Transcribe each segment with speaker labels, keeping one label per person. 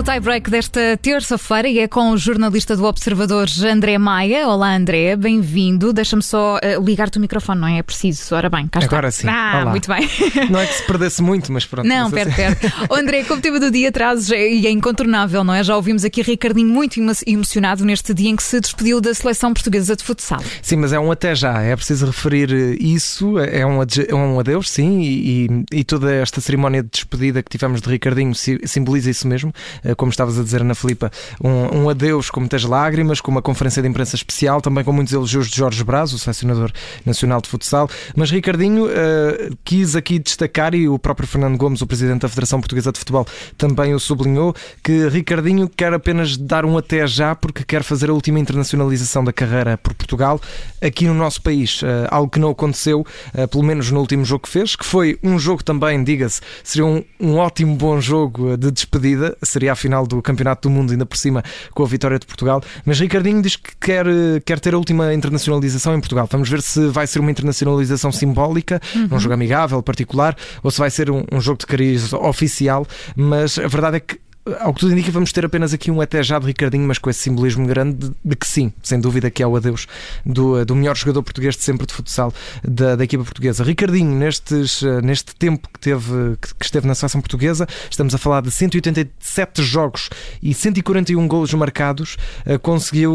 Speaker 1: o tie-break desta terça-feira e é com o jornalista do Observador André Maia. Olá, André, bem-vindo. Deixa-me só uh, ligar-te o microfone, não é? É preciso. Ora bem, cá está.
Speaker 2: Agora sim.
Speaker 1: Ah,
Speaker 2: Olá.
Speaker 1: muito bem.
Speaker 2: Não é que se perdesse muito, mas pronto.
Speaker 1: Não, perto. Oh, André, como tema do dia trazes, é- e é incontornável, não é? Já ouvimos aqui Ricardinho muito emo- emocionado neste dia em que se despediu da seleção portuguesa de futsal.
Speaker 2: Sim, mas é um até já. É preciso referir eh, isso. É um, ade- é um adeus, sim. E, e- e toda esta cerimónia de despedida que tivemos de Ricardinho si- simboliza isso mesmo. Eh, Como estavas a dizer, Ana Filipa, um, um adeus com muitas lágrimas, com uma conferência de imprensa especial, também com muitos elogios de Jorge Braz, o selecionador nacional de futsal. Mas Ricardinho eh, quis aqui destacar, e o próprio Fernando Gomes, o presidente da Federação Portuguesa de Futebol, também o sublinhou, que Ricardinho quer apenas dar um até já porque quer fazer a última internacionalização da carreira por Portugal aqui no nosso país. Eh, algo que não aconteceu, eh, pelo menos no último jogo que fez, que foi um jogo também, diga-se, seria um, um ótimo bom jogo de despedida, seria a final do Campeonato do Mundo, ainda por cima com a vitória de Portugal. Mas Ricardinho diz que quer, eh, quer ter a última internacionalização em Portugal. Vamos ver se vai ser uma internacionalização simbólica, um jogo amigável, particular, ou se vai ser um, um jogo de cariz oficial. Mas a verdade é que ao que tudo indica, vamos ter apenas aqui um até já de Ricardinho, mas com esse simbolismo grande de, de que sim, sem dúvida que é o adeus do, do melhor jogador português de sempre de futsal da, da equipa portuguesa. Ricardinho, nestes, eh, neste tempo que, teve, que, que esteve na seleção portuguesa, estamos a falar de 187 jogos e 141 golos marcados, eh, conseguiu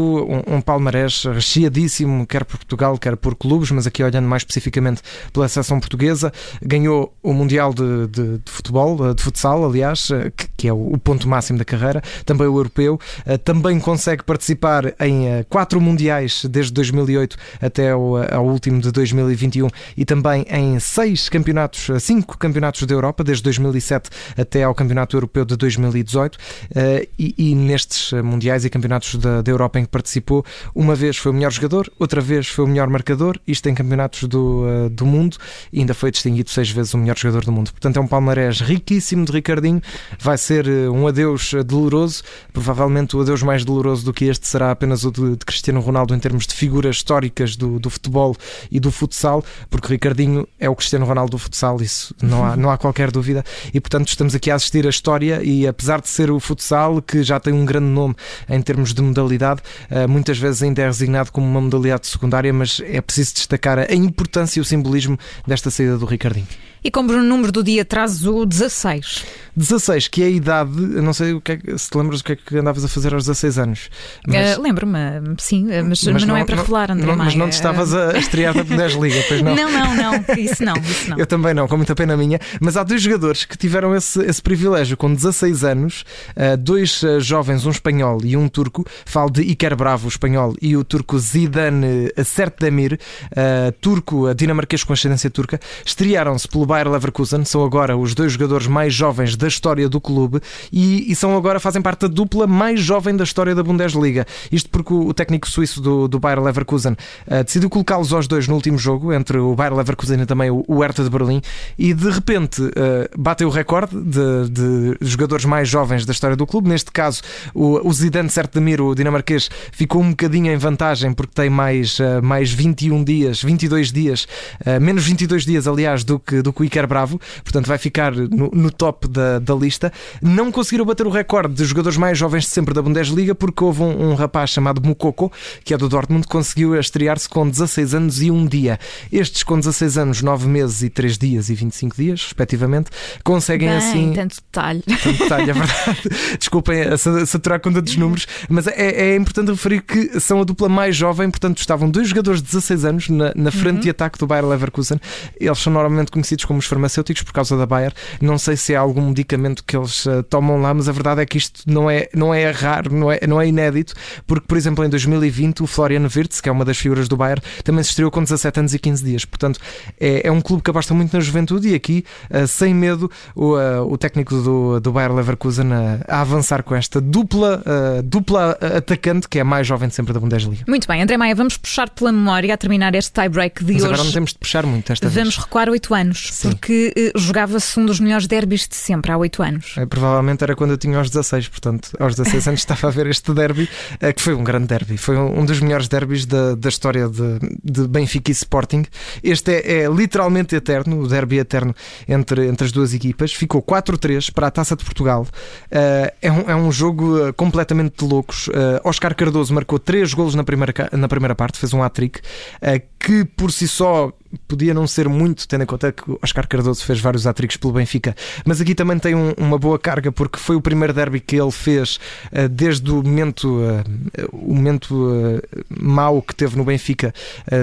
Speaker 2: um, um palmarés recheadíssimo, quer por Portugal, quer por clubes, mas aqui olhando mais especificamente pela seleção portuguesa, ganhou o Mundial de, de- de Futebol, eh, de futsal, aliás, eh, que, que é o, o ponto máximo da carreira, também o europeu, eh, também consegue participar em eh, quatro mundiais desde 2008 até ao, ao último de 2021 e também em seis campeonatos, eh, cinco campeonatos da Europa, desde 2007 até ao Campeonato Europeu de 2018 eh, e, nestes eh, mundiais e campeonatos da, Europa em que participou, uma vez foi o melhor jogador, outra vez foi o melhor marcador, isto em campeonatos do, eh, do mundo, e ainda foi distinguido seis vezes o melhor jogador do mundo. Portanto, é um palmarés riquíssimo de Ricardinho, vai ser eh, um adeus doloroso, provavelmente o adeus mais doloroso do que este será apenas o de, de Cristiano Ronaldo em termos de figuras históricas do, do futebol e do futsal, porque Ricardinho é o Cristiano Ronaldo do futsal, isso não há, não há qualquer dúvida, e portanto estamos aqui a assistir a história e apesar de ser o futsal, que já tem um grande nome em termos de modalidade, eh, muitas vezes ainda é designado como uma modalidade secundária, mas é preciso destacar a importância e o simbolismo desta saída do Ricardinho.
Speaker 1: E como o número do dia traz o 16.
Speaker 2: 16, que é a idade, não sei o que é, se te lembras o que é que andavas a fazer aos 16 anos.
Speaker 1: Eh, Lembro-me, sim, eh, mas, mas não, é para revelar, André
Speaker 2: não- Mas não te estavas a estrear da Bundesliga, pois não?
Speaker 1: Não, não, não, isso não, isso não.
Speaker 2: Eu também não, com muita pena minha. Mas há dois jogadores que tiveram esse, esse privilégio com 16 anos, uh, dois uh, jovens, um espanhol e um turco. Falo de Iker Bravo, o espanhol, e o turco Zidane Sertdemir, uh, turco, uh, dinamarquês com ascendência turca. Estrearam-se pelo Bayer Leverkusen, são agora os dois jogadores mais jovens da história do clube e, e são agora, fazem parte da dupla mais jovem da história da Bundesliga. Isto porque o, técnico suíço do, do Bayer Leverkusen uh, decidiu colocá-los aos dois no último jogo, entre o Bayer Leverkusen e também o, o Hertha de Berlim, e de repente uh, bateu o recorde de, de jogadores mais jovens da história do clube. Neste caso, o, o Zidane Sertemir, o dinamarquês, ficou um bocadinho em vantagem porque tem mais, uh, mais 21 dias, 22 dias, menos 22 dias, aliás, do que, do que o Iker Bravo, portanto vai ficar no, no top da, da lista. Não conseguiram bater o recorde de jogadores mais jovens de sempre da Bundesliga porque houve um, um rapaz chamado Mukoko, que é do Dortmund, que conseguiu estrear-se com 16 anos e um dia. Estes com 16 anos, 9 meses e 3 dias e 25 dias, respectivamente, conseguem
Speaker 1: Bem,
Speaker 2: assim.
Speaker 1: tanto detalhe.
Speaker 2: Tanto detalhe, é verdade. Desculpem a sa- saturar a conta dos números, mas é, é importante referir que são a dupla mais jovem, portanto, estavam dois jogadores de 16 anos na, na frente de ataque do Bayer Leverkusen. Eles são normalmente conhecidos como os farmacêuticos por causa da Bayer. Não sei se é algum medicamento que eles eh, tomam lá, mas a verdade é que isto não é, não é raro, não é, não é inédito, porque, por exemplo, em 2020, o Florian Wirtz, que é uma das figuras do Bayer, também se estreou com 17 anos e 15 dias. Portanto, é, é um clube que aposta muito na juventude e aqui, eh, sem medo, o, eh, o técnico do, do Bayer Leverkusen a, a avançar com esta dupla, dupla atacante que é a mais jovem de sempre da Bundesliga.
Speaker 1: Muito bem, André Maia, vamos puxar pela memória a terminar este tie-break de
Speaker 2: Mas
Speaker 1: hoje.
Speaker 2: agora não temos de puxar muito esta
Speaker 1: Vamos
Speaker 2: vez.
Speaker 1: recuar oito anos. Porque uh, jogava-se um dos melhores derbys de sempre, há oito anos.
Speaker 2: É, provavelmente era quando eu tinha aos 16, portanto, aos 16 anos estava a ver este derby, uh, que foi um grande derby, foi um, dos melhores derbys da, da história de, de Benfica e Sporting. Este é, é, literalmente eterno, o derby eterno entre, entre as duas equipas. Ficou 4-3 para a Taça de Portugal. Uh, é, um, é um jogo completamente de loucos. Oscar Cardoso marcou 3 golos na primeira, na primeira parte, fez um hat-trick, que por si só podia não ser muito, tendo em conta que Oscar Cardoso fez vários atricos pelo Benfica, mas aqui também tem um, uma boa carga porque foi o primeiro derby que ele fez uh, desde o momento, uh, o momento uh, mau que teve no Benfica,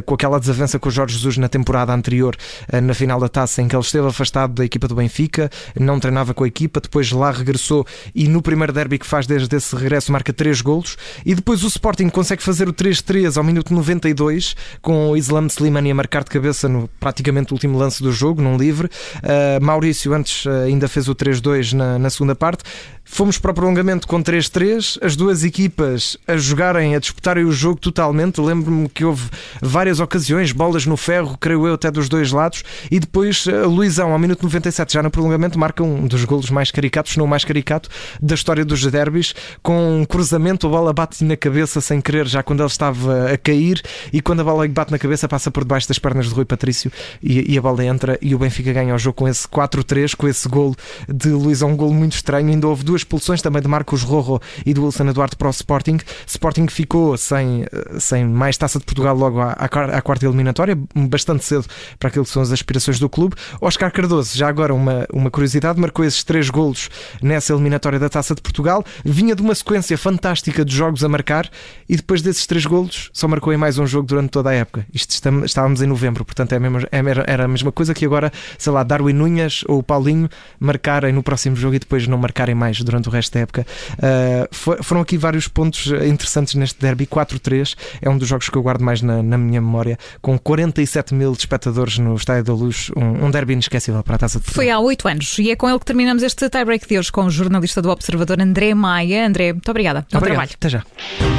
Speaker 2: com aquela desavença com o Jorge Jesus na temporada anterior, na final da taça, em que ele esteve afastado da equipa do Benfica, não treinava com a equipa, depois lá regressou e no primeiro derby que faz desde esse regresso marca 3 golos. E depois o Sporting consegue fazer o 3-3 ao minuto 92 com o Islam Slimani a marcar de cabeça cabeça no praticamente último lance do jogo, num livre. Uh, Maurício antes uh, ainda fez o 3-2 na, na segunda parte. Fomos para o prolongamento com 3-3, as duas equipas a jogarem, a disputarem o jogo totalmente. Lembro-me que houve várias ocasiões, bolas no ferro, creio eu, até dos dois lados. E depois a Luizão, ao minuto 97, já no prolongamento, marca um dos golos mais caricatos, não mais caricato, da história dos derbys, com um cruzamento, a bola bate na cabeça sem querer, já quando ele estava a cair. E quando a bola bate na cabeça, passa por debaixo das pernas de Rui Patrício e, e a bola entra. E o Benfica ganha o jogo com esse 4-3, com esse golo de Luizão, um golo muito estranho. Ainda houve duas expulsões também de Marcos Rojo e do Wilson Eduardo para o Sporting. Sporting ficou sem, sem mais taça de Portugal logo à, à quarta eliminatória, bastante cedo para aquilo que são as aspirações do clube. Oscar Cardoso, já agora uma, uma curiosidade, marcou esses três golos nessa eliminatória da taça de Portugal. Vinha de uma sequência fantástica de jogos a marcar e depois desses três golos só marcou em mais um jogo durante toda a época. Isto estávamos em novembro, portanto é a mesma, é, era a mesma coisa que agora, sei lá, Darwin Nunhas ou Paulinho marcarem no próximo jogo e depois não marcarem mais durante o resto da época. Uh, foram aqui vários pontos interessantes neste derby. 4-3 é um dos jogos que eu guardo mais na, na, minha memória, com 47 mil espectadores no Estádio da Luz. Um, um derby inesquecível para a taça de Portugal.
Speaker 1: Foi há 8 anos e é com ele que terminamos este tie-break de hoje com o jornalista do Observador André Maia. André, muito obrigada.
Speaker 2: Bom Obrigado. trabalho. Até já.